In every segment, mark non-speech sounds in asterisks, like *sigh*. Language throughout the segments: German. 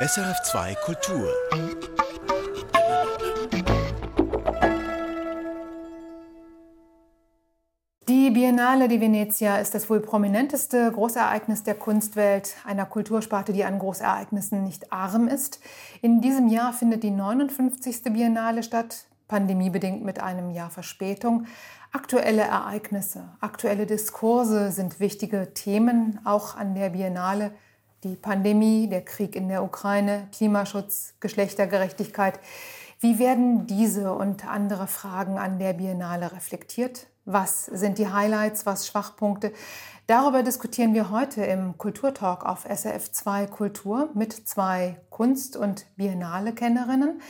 SRF2 Kultur. Die Biennale di Venezia ist das wohl prominenteste Großereignis der Kunstwelt, einer Kultursparte, die an Großereignissen nicht arm ist. In diesem Jahr findet die 59. Biennale statt, pandemiebedingt mit einem Jahr Verspätung. Aktuelle Ereignisse, aktuelle Diskurse sind wichtige Themen auch an der Biennale. Die Pandemie, der Krieg in der Ukraine, Klimaschutz, Geschlechtergerechtigkeit. Wie werden diese und andere Fragen an der Biennale reflektiert? Was sind die Highlights, was Schwachpunkte? Darüber diskutieren wir heute im Kulturtalk auf SRF 2 Kultur mit zwei Kunst- und Biennale-Kennerinnen.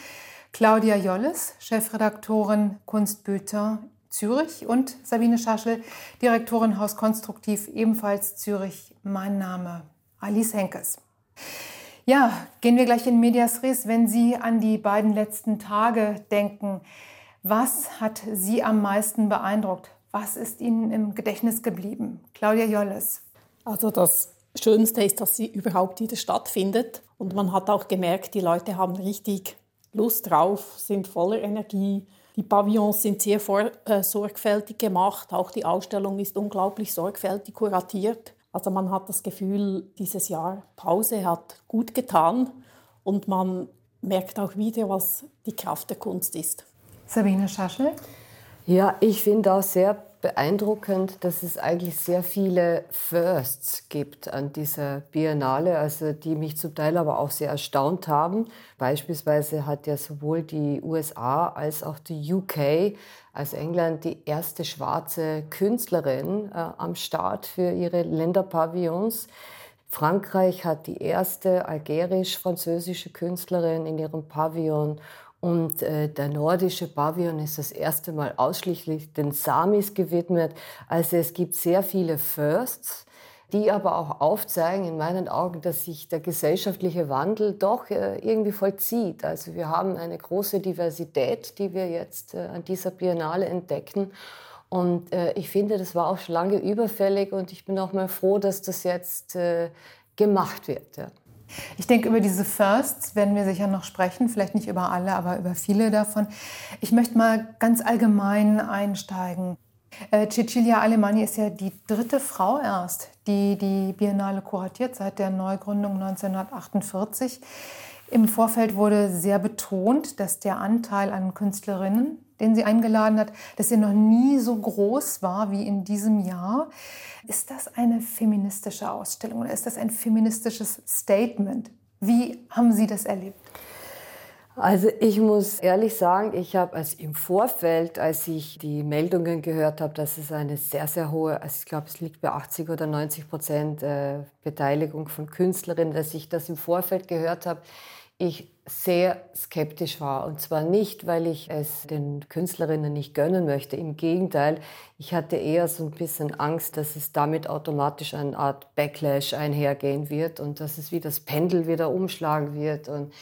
Claudia Jolles, Chefredaktorin Kunstbüter Zürich und Sabine Schaschel, Direktorin Haus Konstruktiv, ebenfalls Zürich. Mein Name Alice Henkes. Ja, gehen wir gleich in Medias Res. Wenn Sie an die beiden letzten Tage denken, was hat Sie am meisten beeindruckt? Was ist Ihnen im Gedächtnis geblieben? Claudia Jolles. Also das Schönste ist, dass sie überhaupt wieder stattfindet. Und man hat auch gemerkt, die Leute haben richtig Lust drauf, sind voller Energie. Die Pavillons sind sehr vor, äh, sorgfältig gemacht. Auch die Ausstellung ist unglaublich sorgfältig kuratiert. Also man hat das Gefühl, dieses Jahr Pause hat gut getan und man merkt auch wieder, was die Kraft der Kunst ist. Sabine Schaschel? Ja, ich finde auch sehr beeindruckend, dass es eigentlich sehr viele Firsts gibt an dieser Biennale, also die mich zum Teil aber auch sehr erstaunt haben. Beispielsweise hat ja sowohl die USA als auch die UK, also England, die erste schwarze Künstlerin äh, am Start für ihre Länderpavillons. Frankreich hat die erste algerisch-französische Künstlerin in ihrem Pavillon und äh, der nordische Pavillon ist das erste Mal ausschließlich den Samis gewidmet. Also es gibt sehr viele Firsts, die aber auch aufzeigen, in meinen Augen, dass sich der gesellschaftliche Wandel doch äh, irgendwie vollzieht. Also wir haben eine große Diversität, die wir jetzt äh, an dieser Biennale entdecken. Und äh, ich finde, das war auch schon lange überfällig und ich bin auch mal froh, dass das jetzt äh, gemacht wird. Ja. Ich denke, über diese Firsts werden wir sicher noch sprechen, vielleicht nicht über alle, aber über viele davon. Ich möchte mal ganz allgemein einsteigen. Äh, Cecilia Alemanni ist ja die dritte Frau erst, die die Biennale kuratiert seit der Neugründung 1948. Im Vorfeld wurde sehr betont, dass der Anteil an Künstlerinnen, den sie eingeladen hat, dass er noch nie so groß war wie in diesem Jahr. Ist das eine feministische Ausstellung oder ist das ein feministisches Statement? Wie haben Sie das erlebt? Also ich muss ehrlich sagen, ich habe als im Vorfeld, als ich die Meldungen gehört habe, dass es eine sehr, sehr hohe, also ich glaube, es liegt bei 80 oder 90 Prozent äh, Beteiligung von Künstlerinnen, dass ich das im Vorfeld gehört habe, ich sehr skeptisch war. Und zwar nicht, weil ich es den Künstlerinnen nicht gönnen möchte. Im Gegenteil, ich hatte eher so ein bisschen Angst, dass es damit automatisch eine Art Backlash einhergehen wird und dass es wie das Pendel wieder umschlagen wird. Und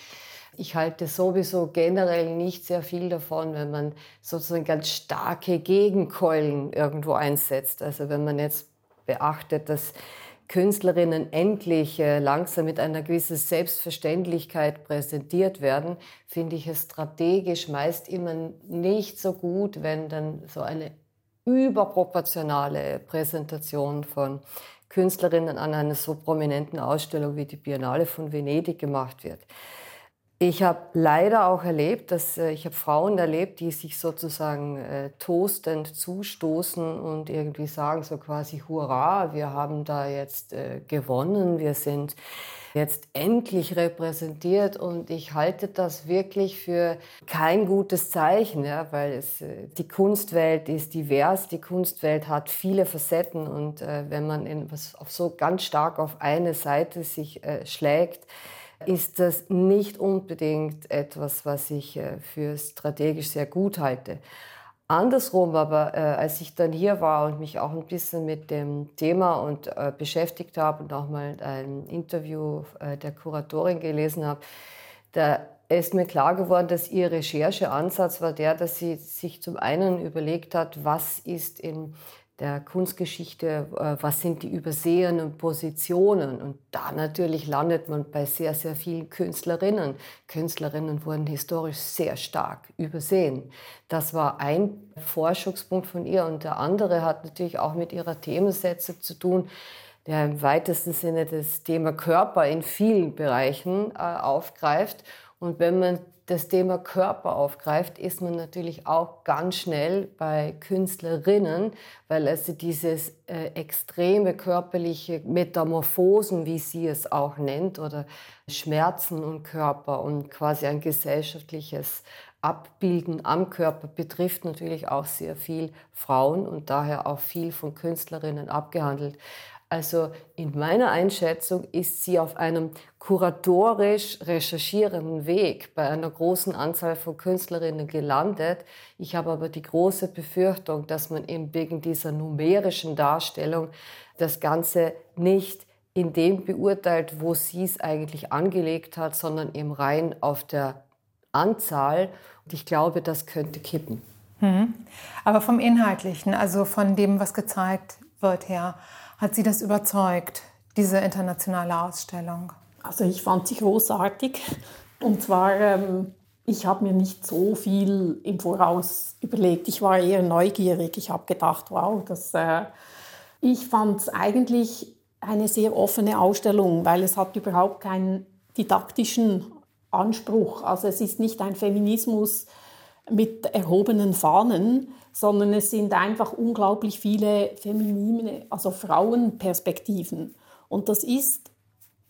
ich halte sowieso generell nicht sehr viel davon, wenn man sozusagen ganz starke Gegenkeulen irgendwo einsetzt. Also wenn man jetzt beachtet, dass Künstlerinnen endlich äh, langsam mit einer gewissen Selbstverständlichkeit präsentiert werden, finde ich es strategisch meist immer nicht so gut, wenn dann so eine überproportionale Präsentation von Künstlerinnen an einer so prominenten Ausstellung wie die Biennale von Venedig gemacht wird. Ich habe leider auch erlebt, dass äh, ich habe Frauen erlebt, die sich sozusagen äh, toastend zustoßen und irgendwie sagen so quasi Hurra, wir haben da jetzt äh, gewonnen, wir sind jetzt endlich repräsentiert und ich halte das wirklich für kein gutes Zeichen, ja, weil es, äh, die Kunstwelt ist divers, die Kunstwelt hat viele Facetten und äh, wenn man in, was auf so ganz stark auf eine Seite sich äh, schlägt, ist das nicht unbedingt etwas, was ich äh, für strategisch sehr gut halte. Andersrum aber, äh, als ich dann hier war und mich auch ein bisschen mit dem Thema und äh, beschäftigt habe und auch mal ein Interview der Kuratorin gelesen habe, da ist mir klar geworden, dass ihr Rechercheansatz war der, dass sie sich zum einen überlegt hat, was ist in der Kunstgeschichte, äh, was sind die übersehenen Positionen. Und da natürlich landet man bei sehr, sehr vielen Künstlerinnen. Künstlerinnen wurden historisch sehr stark übersehen. Das war ein Forschungspunkt von ihr. Und der andere hat natürlich auch mit ihrer Themensetzung zu tun, der im weitesten Sinne das Thema Körper in vielen Bereichen äh, aufgreift. Und wenn man das Thema Körper aufgreift, ist man natürlich auch ganz schnell bei Künstlerinnen, weil also dieses äh, extreme körperliche Metamorphosen, wie sie es auch nennt, oder Schmerzen und Körper und quasi ein gesellschaftliches Abbilden am Körper betrifft natürlich auch sehr viel Frauen und daher auch viel von Künstlerinnen abgehandelt. Also in meiner Einschätzung ist sie auf einem kuratorisch recherchierenden Weg bei einer großen Anzahl von Künstlerinnen gelandet. Ich habe aber die große Befürchtung, dass man eben wegen dieser numerischen Darstellung das Ganze nicht in dem beurteilt, wo sie es eigentlich angelegt hat, sondern eben rein auf der Anzahl. Und ich glaube, das könnte kippen. Mhm. Aber vom Inhaltlichen, also von dem, was gezeigt wird her, hat Sie das überzeugt, diese internationale Ausstellung? Also ich fand sie großartig. Und zwar, ähm, ich habe mir nicht so viel im Voraus überlegt. Ich war eher neugierig. Ich habe gedacht, wow, das, äh, ich fand es eigentlich eine sehr offene Ausstellung, weil es hat überhaupt keinen didaktischen Anspruch. Also es ist nicht ein Feminismus mit erhobenen Fahnen, sondern es sind einfach unglaublich viele feminine, also Frauenperspektiven. Und das ist,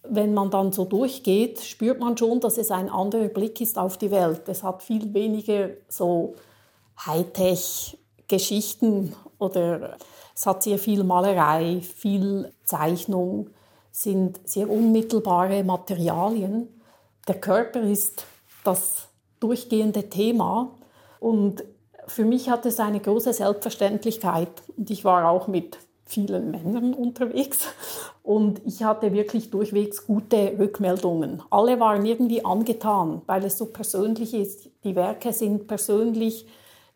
wenn man dann so durchgeht, spürt man schon, dass es ein anderer Blick ist auf die Welt. Es hat viel weniger so Hightech-Geschichten oder es hat sehr viel Malerei, viel Zeichnung, sind sehr unmittelbare Materialien. Der Körper ist das durchgehende Thema und für mich hat es eine große Selbstverständlichkeit und ich war auch mit vielen Männern unterwegs und ich hatte wirklich durchwegs gute Rückmeldungen. Alle waren irgendwie angetan, weil es so persönlich ist. Die Werke sind persönlich,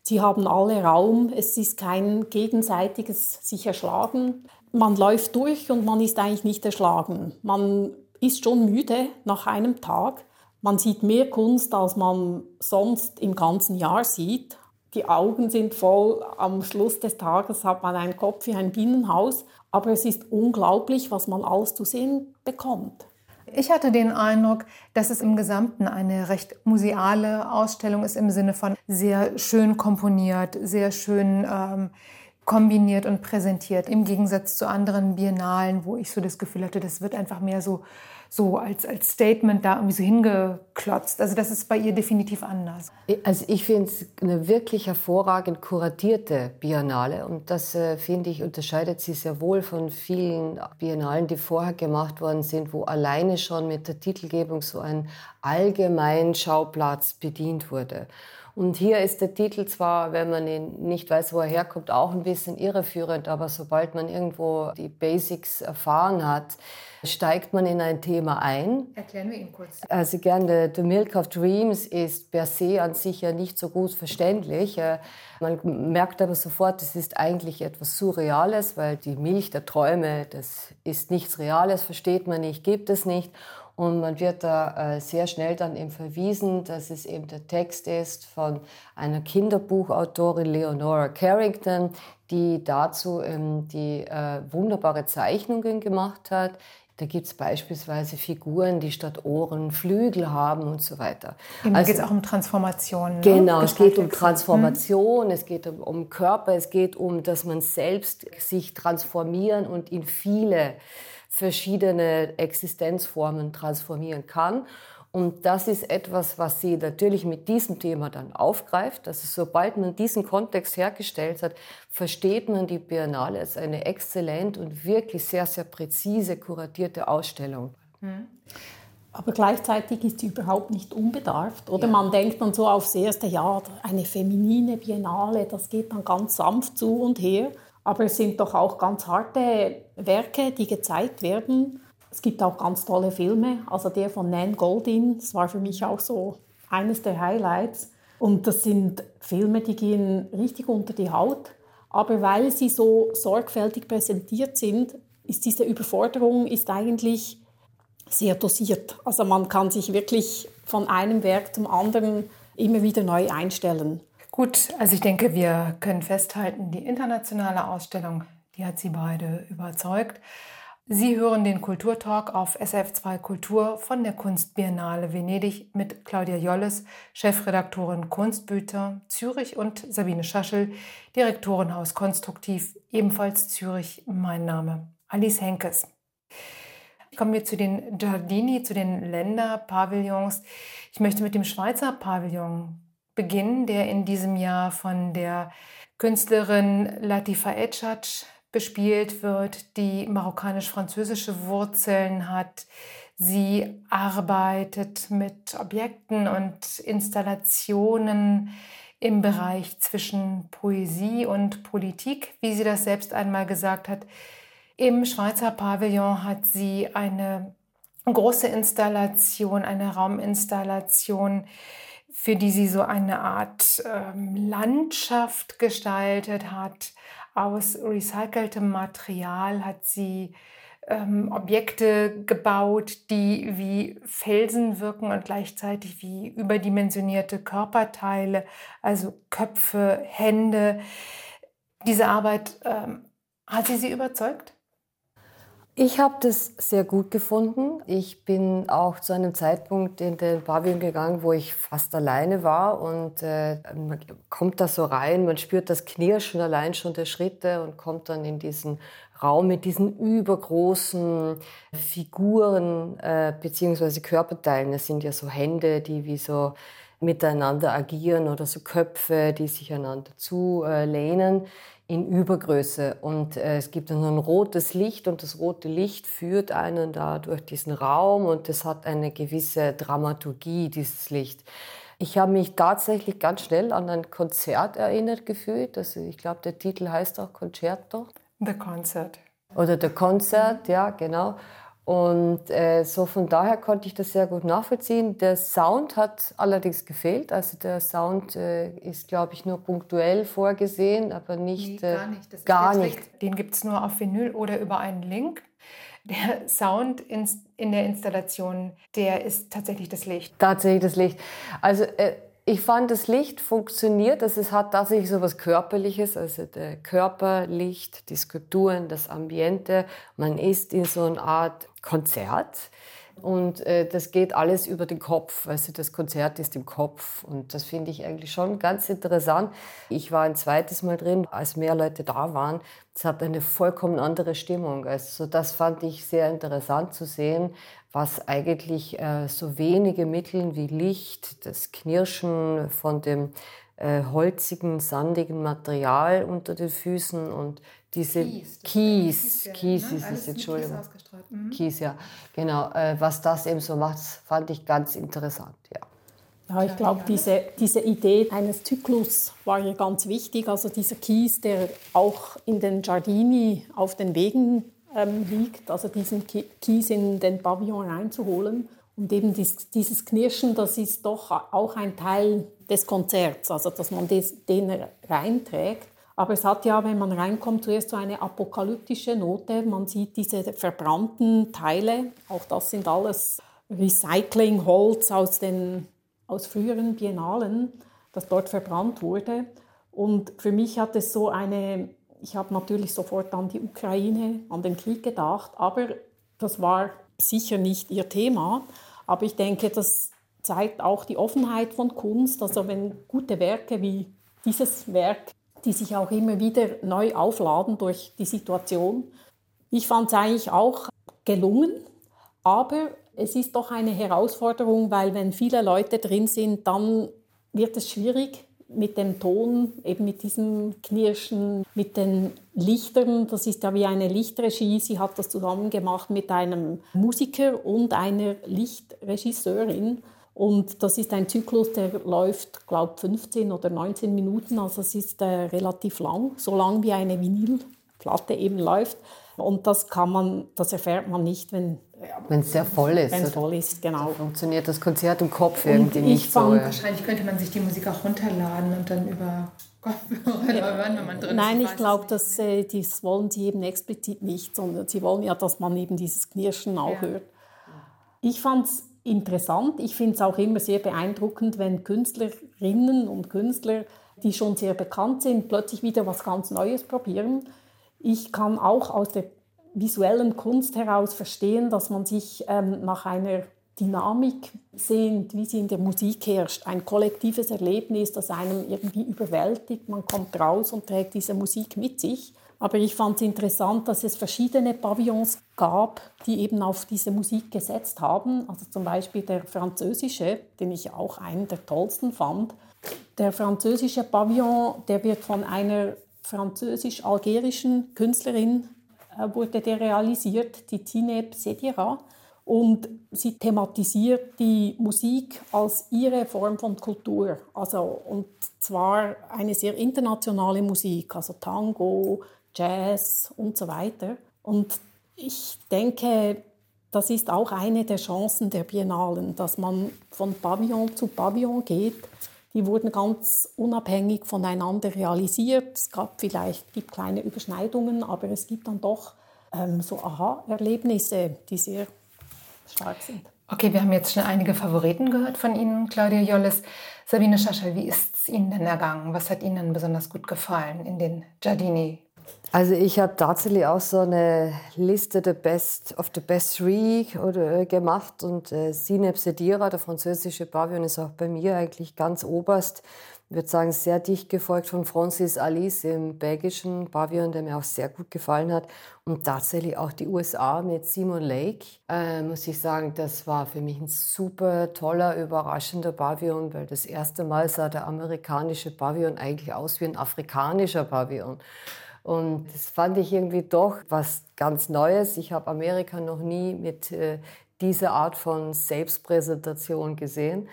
sie haben alle Raum, es ist kein gegenseitiges sich erschlagen. Man läuft durch und man ist eigentlich nicht erschlagen. Man ist schon müde nach einem Tag. Man sieht mehr Kunst, als man sonst im ganzen Jahr sieht die Augen sind voll. Am Schluss des Tages hat man einen Kopf wie ein Bienenhaus. Aber es ist unglaublich, was man alles zu sehen bekommt. Ich hatte den Eindruck, dass es im Gesamten eine recht museale Ausstellung ist im Sinne von sehr schön komponiert, sehr schön ähm, kombiniert und präsentiert. Im Gegensatz zu anderen Biennalen, wo ich so das Gefühl hatte, das wird einfach mehr so so als, als Statement da irgendwie so hingeklotzt. Also das ist bei ihr definitiv anders. Also ich finde es eine wirklich hervorragend kuratierte Biennale und das äh, finde ich unterscheidet sie sehr wohl von vielen Biennalen, die vorher gemacht worden sind, wo alleine schon mit der Titelgebung so ein allgemein Schauplatz bedient wurde. Und hier ist der Titel zwar, wenn man ihn nicht weiß, wo er herkommt, auch ein bisschen irreführend, aber sobald man irgendwo die Basics erfahren hat, steigt man in ein Thema ein. Erklären wir ihn kurz. Also gerne, The Milk of Dreams ist per se an sich ja nicht so gut verständlich. Äh, man merkt aber sofort, es ist eigentlich etwas Surreales, weil die Milch der Träume, das ist nichts Reales, versteht man nicht, gibt es nicht. Und man wird da äh, sehr schnell dann eben verwiesen, dass es eben der Text ist von einer Kinderbuchautorin Leonora Carrington, die dazu die äh, wunderbare Zeichnungen gemacht hat. Da gibt es beispielsweise Figuren, die statt Ohren Flügel haben und so weiter. Eben, also, geht es auch um Transformation. Ne? Genau, es geht um Transformation, hm. es geht um, um, Körper, es geht um, dass man selbst sich transformieren und in viele verschiedene Existenzformen transformieren kann. Und das ist etwas, was sie natürlich mit diesem Thema dann aufgreift. Also sobald man diesen Kontext hergestellt hat, versteht man die Biennale als eine exzellent und wirklich sehr, sehr präzise kuratierte Ausstellung. Mhm. Aber gleichzeitig ist sie überhaupt nicht unbedarft. Oder ja. man denkt dann so aufs erste Jahr, eine feminine Biennale, das geht dann ganz sanft zu und her. Aber es sind doch auch ganz harte Werke, die gezeigt werden. Es gibt auch ganz tolle Filme. Also der von Nan Goldin, das war für mich auch so eines der Highlights. Und das sind Filme, die gehen richtig unter die Haut. Aber weil sie so sorgfältig präsentiert sind, ist diese Überforderung ist eigentlich sehr dosiert. Also man kann sich wirklich von einem Werk zum anderen immer wieder neu einstellen. Gut, also ich denke, wir können festhalten, die internationale Ausstellung, die hat Sie beide überzeugt. Sie hören den Kulturtalk auf SF2 Kultur von der Kunstbiennale Venedig mit Claudia Jolles, Chefredaktorin Kunstbüter Zürich und Sabine Schaschel, Direktorin Haus Konstruktiv, ebenfalls Zürich. Mein Name Alice Henkes. Kommen wir zu den Giardini, zu den Länderpavillons. Ich möchte mit dem Schweizer Pavillon beginnen, der in diesem Jahr von der Künstlerin Latifa Etschatsch bespielt wird, die marokkanisch-französische Wurzeln hat. Sie arbeitet mit Objekten und Installationen im Bereich zwischen Poesie und Politik, wie sie das selbst einmal gesagt hat. Im Schweizer Pavillon hat sie eine große Installation, eine Rauminstallation, für die sie so eine Art ähm, Landschaft gestaltet hat aus recyceltem Material hat sie ähm, Objekte gebaut, die wie Felsen wirken und gleichzeitig wie überdimensionierte Körperteile, also Köpfe, Hände. Diese Arbeit, ähm, hat sie Sie überzeugt? Ich habe das sehr gut gefunden. Ich bin auch zu einem Zeitpunkt in den Pavillon gegangen, wo ich fast alleine war und äh, man kommt da so rein, man spürt das Knirschen allein schon der Schritte und kommt dann in diesen Raum mit diesen übergroßen Figuren äh, beziehungsweise Körperteilen. Das sind ja so Hände, die wie so miteinander agieren oder so Köpfe, die sich einander zulehnen in Übergröße. Und äh, es gibt dann ein rotes Licht und das rote Licht führt einen da durch diesen Raum und es hat eine gewisse Dramaturgie, dieses Licht. Ich habe mich tatsächlich ganz schnell an ein Konzert erinnert gefühlt. Also ich glaube, der Titel heißt auch Concerto. The Concert. Oder The Concert, ja, genau. Und äh, so von daher konnte ich das sehr gut nachvollziehen. Der Sound hat allerdings gefehlt. Also der Sound äh, ist, glaube ich, nur punktuell vorgesehen, aber nicht. Nee, gar nicht. Das gar nicht. Den gibt es nur auf Vinyl oder über einen Link. Der Sound in, in der Installation, der ist tatsächlich das Licht. Tatsächlich das Licht. Also äh, ich fand, das Licht funktioniert, also es hat tatsächlich so was Körperliches, also der Körperlicht, die Skulpturen, das Ambiente. Man ist in so einer Art Konzert und äh, das geht alles über den Kopf. Also das Konzert ist im Kopf und das finde ich eigentlich schon ganz interessant. Ich war ein zweites Mal drin, als mehr Leute da waren. Es hat eine vollkommen andere Stimmung. Also das fand ich sehr interessant zu sehen, was eigentlich äh, so wenige Mittel wie Licht, das Knirschen von dem äh, holzigen, sandigen Material unter den Füßen und diese Kies, Kies, Kies, Kies ne? ist es, Entschuldigung. Mhm. Kies, ja, genau. Äh, was das eben so macht, fand ich ganz interessant, ja. Ja, ich glaube, diese, diese Idee eines Zyklus war ja ganz wichtig. Also dieser Kies, der auch in den Giardini auf den Wegen ähm, liegt, also diesen Kies in den Pavillon reinzuholen. Und eben dies, dieses Knirschen, das ist doch auch ein Teil des Konzerts, also dass man den reinträgt. Aber es hat ja, wenn man reinkommt, zuerst so eine apokalyptische Note. Man sieht diese verbrannten Teile, auch das sind alles Recyclingholz aus, den, aus früheren Biennalen, das dort verbrannt wurde. Und für mich hat es so eine ich habe natürlich sofort an die Ukraine, an den Krieg gedacht, aber das war sicher nicht ihr Thema. Aber ich denke, das zeigt auch die Offenheit von Kunst. Also wenn gute Werke wie dieses Werk, die sich auch immer wieder neu aufladen durch die Situation. Ich fand es eigentlich auch gelungen, aber es ist doch eine Herausforderung, weil wenn viele Leute drin sind, dann wird es schwierig, mit dem Ton, eben mit diesem Knirschen, mit den Lichtern. Das ist ja wie eine Lichtregie. Sie hat das zusammen gemacht mit einem Musiker und einer Lichtregisseurin. Und das ist ein Zyklus, der läuft, glaube ich, 15 oder 19 Minuten. Also es ist äh, relativ lang, so lang wie eine Vinylplatte eben läuft. Und das kann man, das erfährt man nicht, wenn wenn es sehr voll ist. Wenn es voll ist, genau. So funktioniert das Konzert im Kopf und irgendwie nicht fand, so. Ja. Wahrscheinlich könnte man sich die Musik auch runterladen und dann über Kopfhörer *laughs* ja. hören, wenn man drin Nein, ist. ich glaube, das, äh, das wollen sie eben explizit nicht, sondern sie wollen ja, dass man eben dieses Knirschen auch ja. hört. Ich fand es interessant. Ich finde es auch immer sehr beeindruckend, wenn Künstlerinnen und Künstler, die schon sehr bekannt sind, plötzlich wieder was ganz Neues probieren. Ich kann auch aus der visuellen Kunst heraus verstehen, dass man sich ähm, nach einer Dynamik sehnt, wie sie in der Musik herrscht. Ein kollektives Erlebnis, das einem irgendwie überwältigt. Man kommt raus und trägt diese Musik mit sich. Aber ich fand es interessant, dass es verschiedene Pavillons gab, die eben auf diese Musik gesetzt haben. Also zum Beispiel der französische, den ich auch einen der tollsten fand. Der französische Pavillon, der wird von einer französisch-algerischen Künstlerin äh, wurde der realisiert, die Tineb Sedira. Und sie thematisiert die Musik als ihre Form von Kultur. Also, und zwar eine sehr internationale Musik, also Tango, Jazz und so weiter. Und ich denke, das ist auch eine der Chancen der Biennalen, dass man von Pavillon zu Pavillon geht. Die wurden ganz unabhängig voneinander realisiert. Es gab vielleicht gibt kleine Überschneidungen, aber es gibt dann doch ähm, so Aha-Erlebnisse, die sehr stark sind. Okay, wir haben jetzt schon einige Favoriten gehört von Ihnen, Claudia Jolles. Sabine Schaschel, wie ist es Ihnen denn ergangen? Was hat Ihnen besonders gut gefallen in den Giardini also ich habe tatsächlich auch so eine Liste the best, of the best three oder, äh, gemacht und äh, Sineb der französische Pavillon, ist auch bei mir eigentlich ganz oberst. Ich würde sagen, sehr dicht gefolgt von Francis Alice im belgischen Pavillon, der mir auch sehr gut gefallen hat. Und tatsächlich auch die USA mit Simon Lake, äh, muss ich sagen, das war für mich ein super toller, überraschender Pavillon, weil das erste Mal sah der amerikanische Pavillon eigentlich aus wie ein afrikanischer Pavillon. Und das fand ich irgendwie doch was ganz Neues. Ich habe Amerika noch nie mit äh, dieser Art von Selbstpräsentation gesehen.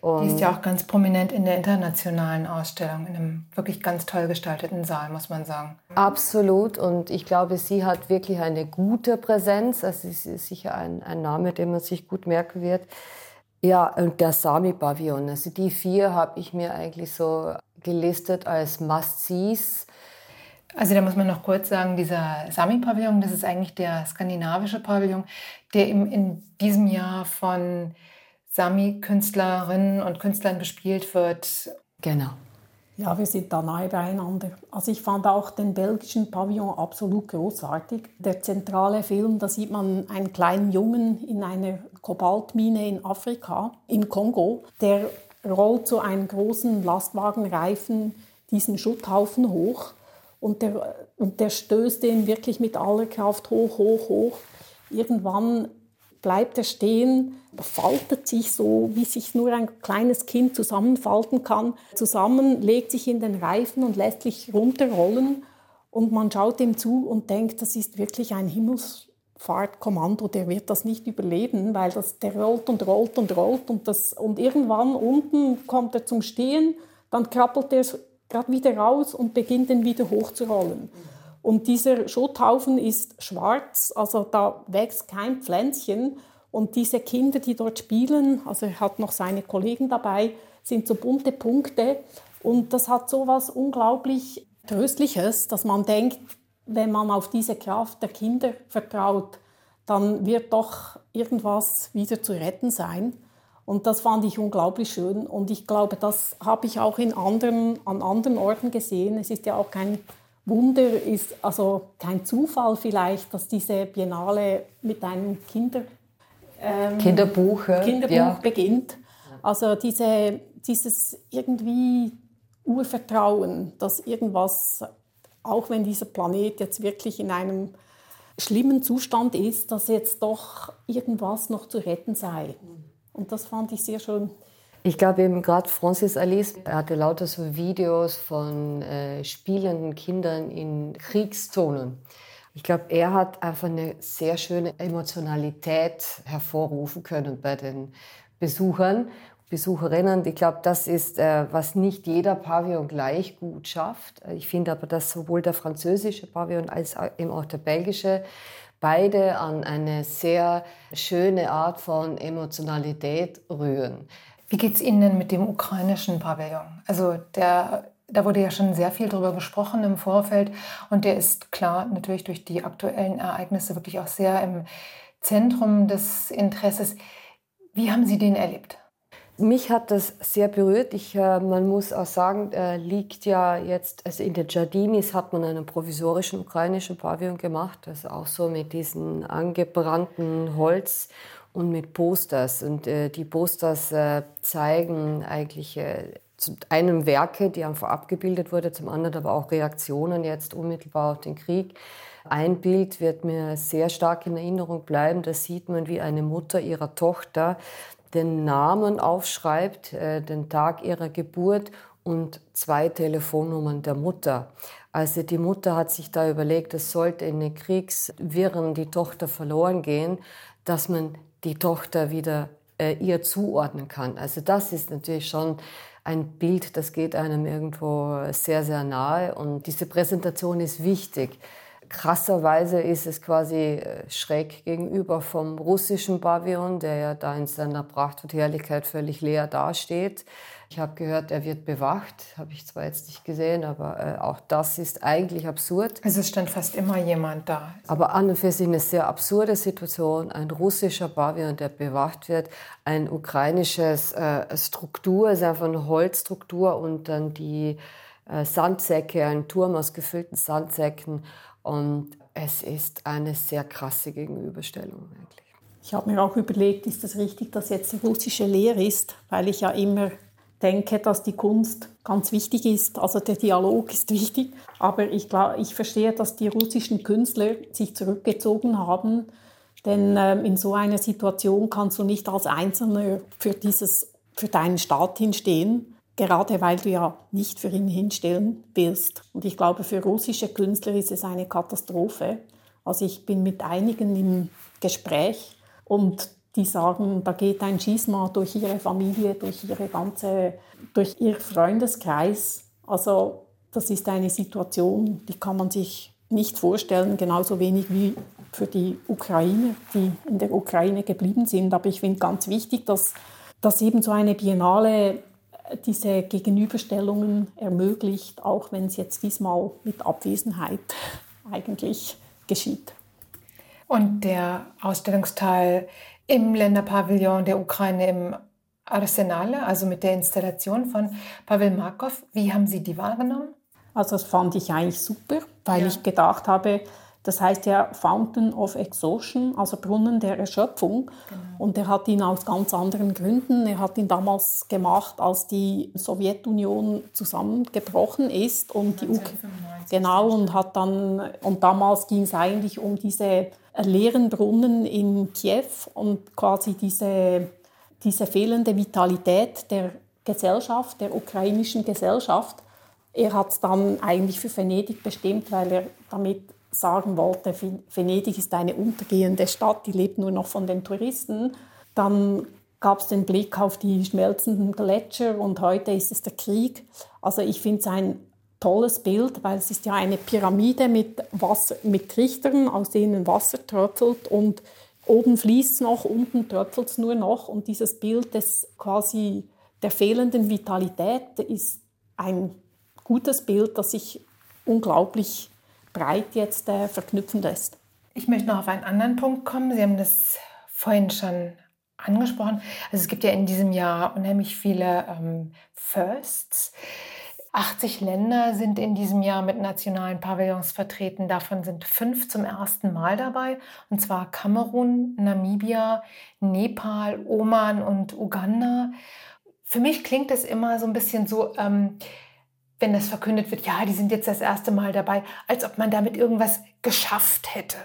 Und die ist ja auch ganz prominent in der internationalen Ausstellung, in einem wirklich ganz toll gestalteten Saal, muss man sagen. Absolut. Und ich glaube, sie hat wirklich eine gute Präsenz. Also sie ist sicher ein, ein Name, den man sich gut merken wird. Ja, und der Sami-Pavillon. Also die vier habe ich mir eigentlich so gelistet als Must-Sees also da muss man noch kurz sagen, dieser Sami-Pavillon, das ist eigentlich der skandinavische Pavillon, der in diesem Jahr von Sami-Künstlerinnen und Künstlern bespielt wird. Genau. Ja, wir sind da nahe beieinander. Also ich fand auch den belgischen Pavillon absolut großartig. Der zentrale Film, da sieht man einen kleinen Jungen in einer Kobaltmine in Afrika, im Kongo. Der rollt so einen großen Lastwagenreifen diesen Schutthaufen hoch und der, und der stößt den wirklich mit aller Kraft hoch, hoch, hoch. Irgendwann bleibt er stehen, faltet sich so, wie sich nur ein kleines Kind zusammenfalten kann, zusammen, legt sich in den Reifen und lässt sich runterrollen. Und man schaut ihm zu und denkt, das ist wirklich ein Himmelsfahrtkommando, der wird das nicht überleben, weil das, der rollt und rollt und rollt und, das, und irgendwann unten kommt er zum Stehen, dann krabbelt er gerade wieder raus und beginnt dann wieder hochzurollen. Und dieser Schutthaufen ist schwarz, also da wächst kein Pflänzchen. Und diese Kinder, die dort spielen, also er hat noch seine Kollegen dabei, sind so bunte Punkte. Und das hat so was unglaublich Tröstliches, dass man denkt, wenn man auf diese Kraft der Kinder vertraut, dann wird doch irgendwas wieder zu retten sein. Und das fand ich unglaublich schön. Und ich glaube, das habe ich auch in anderen, an anderen Orten gesehen. Es ist ja auch kein Wunder, ist also kein Zufall vielleicht, dass diese Biennale mit einem Kinder, ähm, Kinderbuch, Kinderbuch ja. beginnt. Also diese, dieses irgendwie Urvertrauen, dass irgendwas, auch wenn dieser Planet jetzt wirklich in einem schlimmen Zustand ist, dass jetzt doch irgendwas noch zu retten sei. Und das fand ich sehr schön. Ich glaube eben gerade Francis Alice, er hatte lauter so Videos von äh, spielenden Kindern in Kriegszonen. Ich glaube, er hat einfach eine sehr schöne Emotionalität hervorrufen können bei den Besuchern. Besucherinnen. Ich glaube, das ist, äh, was nicht jeder Pavillon gleich gut schafft. Ich finde aber, dass sowohl der französische Pavillon als eben auch der belgische beide an eine sehr schöne Art von Emotionalität rühren. Wie geht es Ihnen denn mit dem ukrainischen Pavillon? Also der, da wurde ja schon sehr viel darüber gesprochen im Vorfeld und der ist klar natürlich durch die aktuellen Ereignisse wirklich auch sehr im Zentrum des Interesses. Wie haben Sie den erlebt? Mich hat das sehr berührt. Ich, äh, man muss auch sagen, äh, liegt ja jetzt, also in den Jardinis hat man einen provisorischen ukrainischen Pavillon gemacht, also auch so mit diesen angebrannten Holz und mit Posters. Und äh, die Posters äh, zeigen eigentlich äh, zum einen Werke, die einfach abgebildet wurde, zum anderen aber auch Reaktionen jetzt unmittelbar auf den Krieg. Ein Bild wird mir sehr stark in Erinnerung bleiben. Da sieht man, wie eine Mutter ihrer Tochter den Namen aufschreibt, äh, den Tag ihrer Geburt und zwei Telefonnummern der Mutter. Also die Mutter hat sich da überlegt, es sollte in den Kriegswirren die Tochter verloren gehen, dass man die Tochter wieder äh, ihr zuordnen kann. Also das ist natürlich schon ein Bild, das geht einem irgendwo sehr, sehr nahe und diese Präsentation ist wichtig. Krasserweise ist es quasi äh, schräg gegenüber vom russischen Pavillon, der ja da in seiner Pracht und Herrlichkeit völlig leer dasteht. Ich habe gehört, er wird bewacht. Habe ich zwar jetzt nicht gesehen, aber äh, auch das ist eigentlich absurd. Also es stand fast immer jemand da. Aber an und für sich eine sehr absurde Situation. Ein russischer Pavillon, der bewacht wird. Ein ukrainisches äh, Struktur, ist einfach eine Holzstruktur und dann die äh, Sandsäcke, ein Turm aus gefüllten Sandsäcken und es ist eine sehr krasse Gegenüberstellung eigentlich. Ich habe mir auch überlegt, ist es richtig, dass jetzt russische leer ist, weil ich ja immer denke, dass die Kunst ganz wichtig ist. Also der Dialog ist wichtig. Aber ich, glaub, ich verstehe, dass die russischen Künstler sich zurückgezogen haben. Denn ähm, in so einer Situation kannst du nicht als Einzelner für, dieses, für deinen Staat hinstehen gerade weil du ja nicht für ihn hinstellen willst. Und ich glaube, für russische Künstler ist es eine Katastrophe. Also ich bin mit einigen im Gespräch und die sagen, da geht ein Schisma durch ihre Familie, durch ihre ganze, durch ihr Freundeskreis. Also das ist eine Situation, die kann man sich nicht vorstellen, genauso wenig wie für die Ukrainer, die in der Ukraine geblieben sind. Aber ich finde ganz wichtig, dass, dass eben so eine Biennale diese Gegenüberstellungen ermöglicht, auch wenn es jetzt diesmal mit Abwesenheit eigentlich geschieht. Und der Ausstellungsteil im Länderpavillon der Ukraine im Arsenale, also mit der Installation von Pavel Markov, wie haben Sie die wahrgenommen? Also das fand ich eigentlich super, weil ja. ich gedacht habe, das heißt ja Fountain of Exhaustion, also Brunnen der Erschöpfung. Genau. Und er hat ihn aus ganz anderen Gründen. Er hat ihn damals gemacht, als die Sowjetunion zusammengebrochen ist und die Uk genau und hat dann und damals ging es eigentlich um diese leeren Brunnen in Kiew und quasi diese diese fehlende Vitalität der Gesellschaft, der ukrainischen Gesellschaft. Er hat es dann eigentlich für Venedig bestimmt, weil er damit sagen wollte, Venedig ist eine untergehende Stadt, die lebt nur noch von den Touristen. Dann gab es den Blick auf die schmelzenden Gletscher und heute ist es der Krieg. Also ich finde es ein tolles Bild, weil es ist ja eine Pyramide mit, Wasser, mit Trichtern, aus denen Wasser tröpfelt und oben fließt es noch, unten tröpfelt es nur noch und dieses Bild des quasi der fehlenden Vitalität ist ein gutes Bild, das ich unglaublich breit jetzt äh, verknüpfen lässt. Ich möchte noch auf einen anderen Punkt kommen. Sie haben das vorhin schon angesprochen. Also es gibt ja in diesem Jahr unheimlich viele ähm, Firsts. 80 Länder sind in diesem Jahr mit nationalen Pavillons vertreten. Davon sind fünf zum ersten Mal dabei. Und zwar Kamerun, Namibia, Nepal, Oman und Uganda. Für mich klingt es immer so ein bisschen so, ähm, wenn das verkündet wird, ja, die sind jetzt das erste Mal dabei, als ob man damit irgendwas geschafft hätte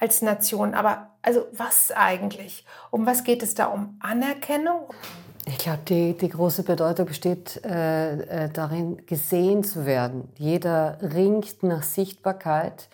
als Nation. Aber also was eigentlich? Um was geht es da? Um Anerkennung? Ich glaube, die, die große Bedeutung besteht äh, äh, darin, gesehen zu werden. Jeder ringt nach Sichtbarkeit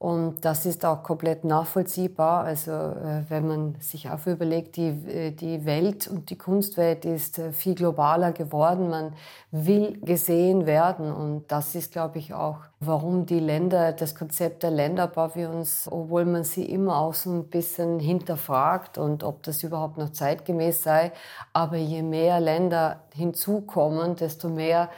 Und das ist auch komplett nachvollziehbar. Also äh, wenn man sich auch überlegt, die, äh, die Welt und die Kunstwelt ist äh, viel globaler geworden. Man will gesehen werden. Und das ist, glaube ich, auch, warum die Länder, das Konzept der Länderpavillons, obwohl man sie immer auch so ein bisschen hinterfragt und ob das überhaupt noch zeitgemäß sei. Aber je mehr Länder hinzukommen, desto mehr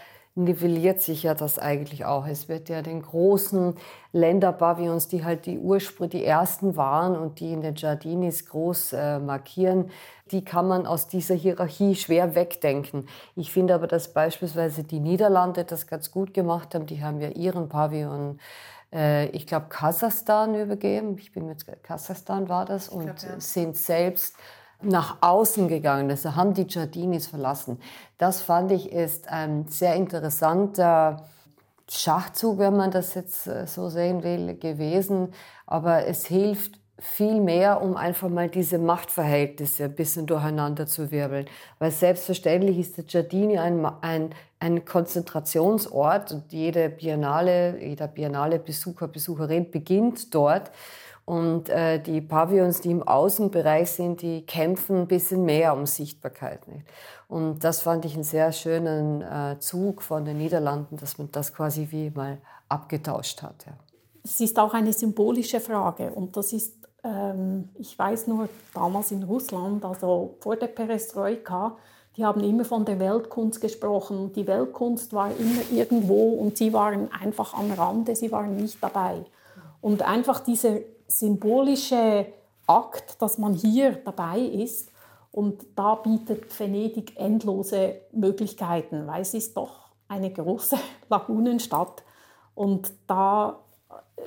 nivelliert sich ja das eigentlich auch. Es wird ja den großen Länderpavillons, die halt die Ursprung, die ersten waren und die in den Giardinis groß äh, markieren, die kann man aus dieser Hierarchie schwer wegdenken. Ich finde aber, dass beispielsweise die Niederlande das ganz gut gemacht haben. Die haben ja ihren Pavillon äh, ich glaube, Kasachstan übergeben. Ich bin mit Kasachstan war das und glaub, ja. sind selbst nach außen gegangen ist. Also haben die Giardinis verlassen. Das fand ich ist ein sehr interessanter Schachzug, wenn man das jetzt äh, so sehen will, gewesen. Aber es hilft viel mehr, um einfach mal diese Machtverhältnisse ein bisschen durcheinander zu wirbeln. Weil selbstverständlich ist der Giardini ein, ein, ein Konzentrationsort und jede Biennale, jeder Biennale-Besucher, Besucherin beginnt dort. Und äh, die Pavillons, die im Außenbereich sind, die kämpfen ein bisschen mehr um Sichtbarkeit. Nicht? Und das fand ich einen sehr schönen äh, Zug von den Niederlanden, dass man das quasi wie mal abgetauscht hat. Ja. Es ist auch eine symbolische Frage und das ist, ähm, ich weiß nur, damals in Russland, also vor der Perestroika, die haben immer von der Weltkunst gesprochen. Die Weltkunst war immer irgendwo und sie waren einfach am Rande, sie waren nicht dabei. Und einfach diese symbolische Akt, dass man hier dabei ist. Und da bietet Venedig endlose Möglichkeiten, weil es ist doch eine große *laughs* Lagunenstadt. Und da,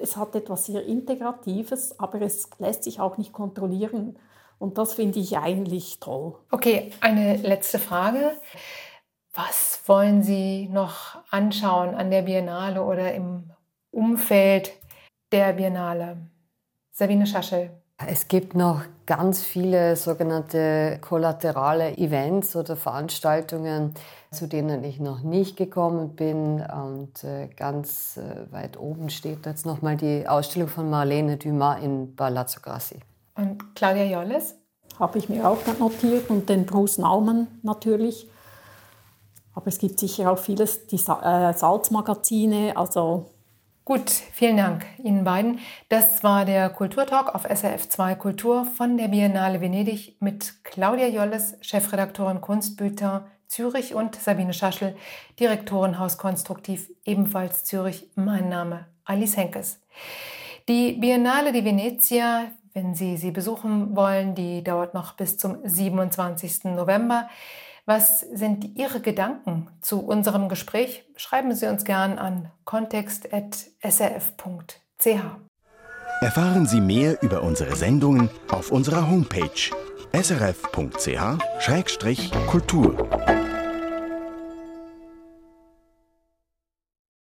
es hat etwas sehr Integratives, aber es lässt sich auch nicht kontrollieren. Und das finde ich eigentlich toll. Okay, eine letzte Frage. Was wollen Sie noch anschauen an der Biennale oder im Umfeld der Biennale? Sabine Schaschel. Es gibt noch ganz viele sogenannte kollaterale Events oder Veranstaltungen, zu denen ich noch nicht gekommen bin. Und äh, ganz äh, weit oben steht jetzt nochmal die Ausstellung von Marlene Dumas in Palazzo Grassi. Und Claudia Jolles? Habe ich mir auch notiert und den Bruce Naumann natürlich. Aber es gibt sicher auch vieles, die äh, Salzmagazine, also Gut, vielen Dank Ihnen beiden. Das war der Kulturtalk auf SRF2 Kultur von der Biennale Venedig mit Claudia Jolles, Chefredaktorin Kunstbüter Zürich und Sabine Schaschel, Direktorin Haus Konstruktiv, ebenfalls Zürich. Mein Name Alice Henkes. Die Biennale di Venezia, wenn Sie sie besuchen wollen, die dauert noch bis zum 27. November. Was sind Ihre Gedanken zu unserem Gespräch? Schreiben Sie uns gern an kontext.srf.ch. Erfahren Sie mehr über unsere Sendungen auf unserer Homepage srf.ch-kultur.